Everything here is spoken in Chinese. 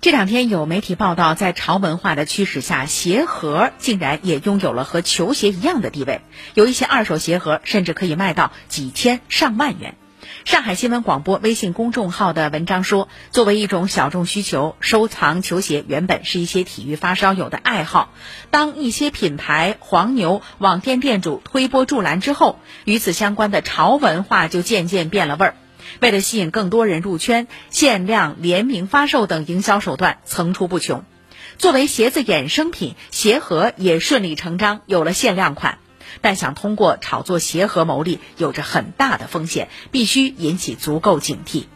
这两天有媒体报道，在潮文化的驱使下，鞋盒竟然也拥有了和球鞋一样的地位。有一些二手鞋盒甚至可以卖到几千上万元。上海新闻广播微信公众号的文章说，作为一种小众需求，收藏球鞋原本是一些体育发烧友的爱好。当一些品牌黄牛、网店店主推波助澜之后，与此相关的潮文化就渐渐变了味儿。为了吸引更多人入圈，限量、联名发售等营销手段层出不穷。作为鞋子衍生品，鞋盒也顺理成章有了限量款。但想通过炒作鞋盒牟利，有着很大的风险，必须引起足够警惕。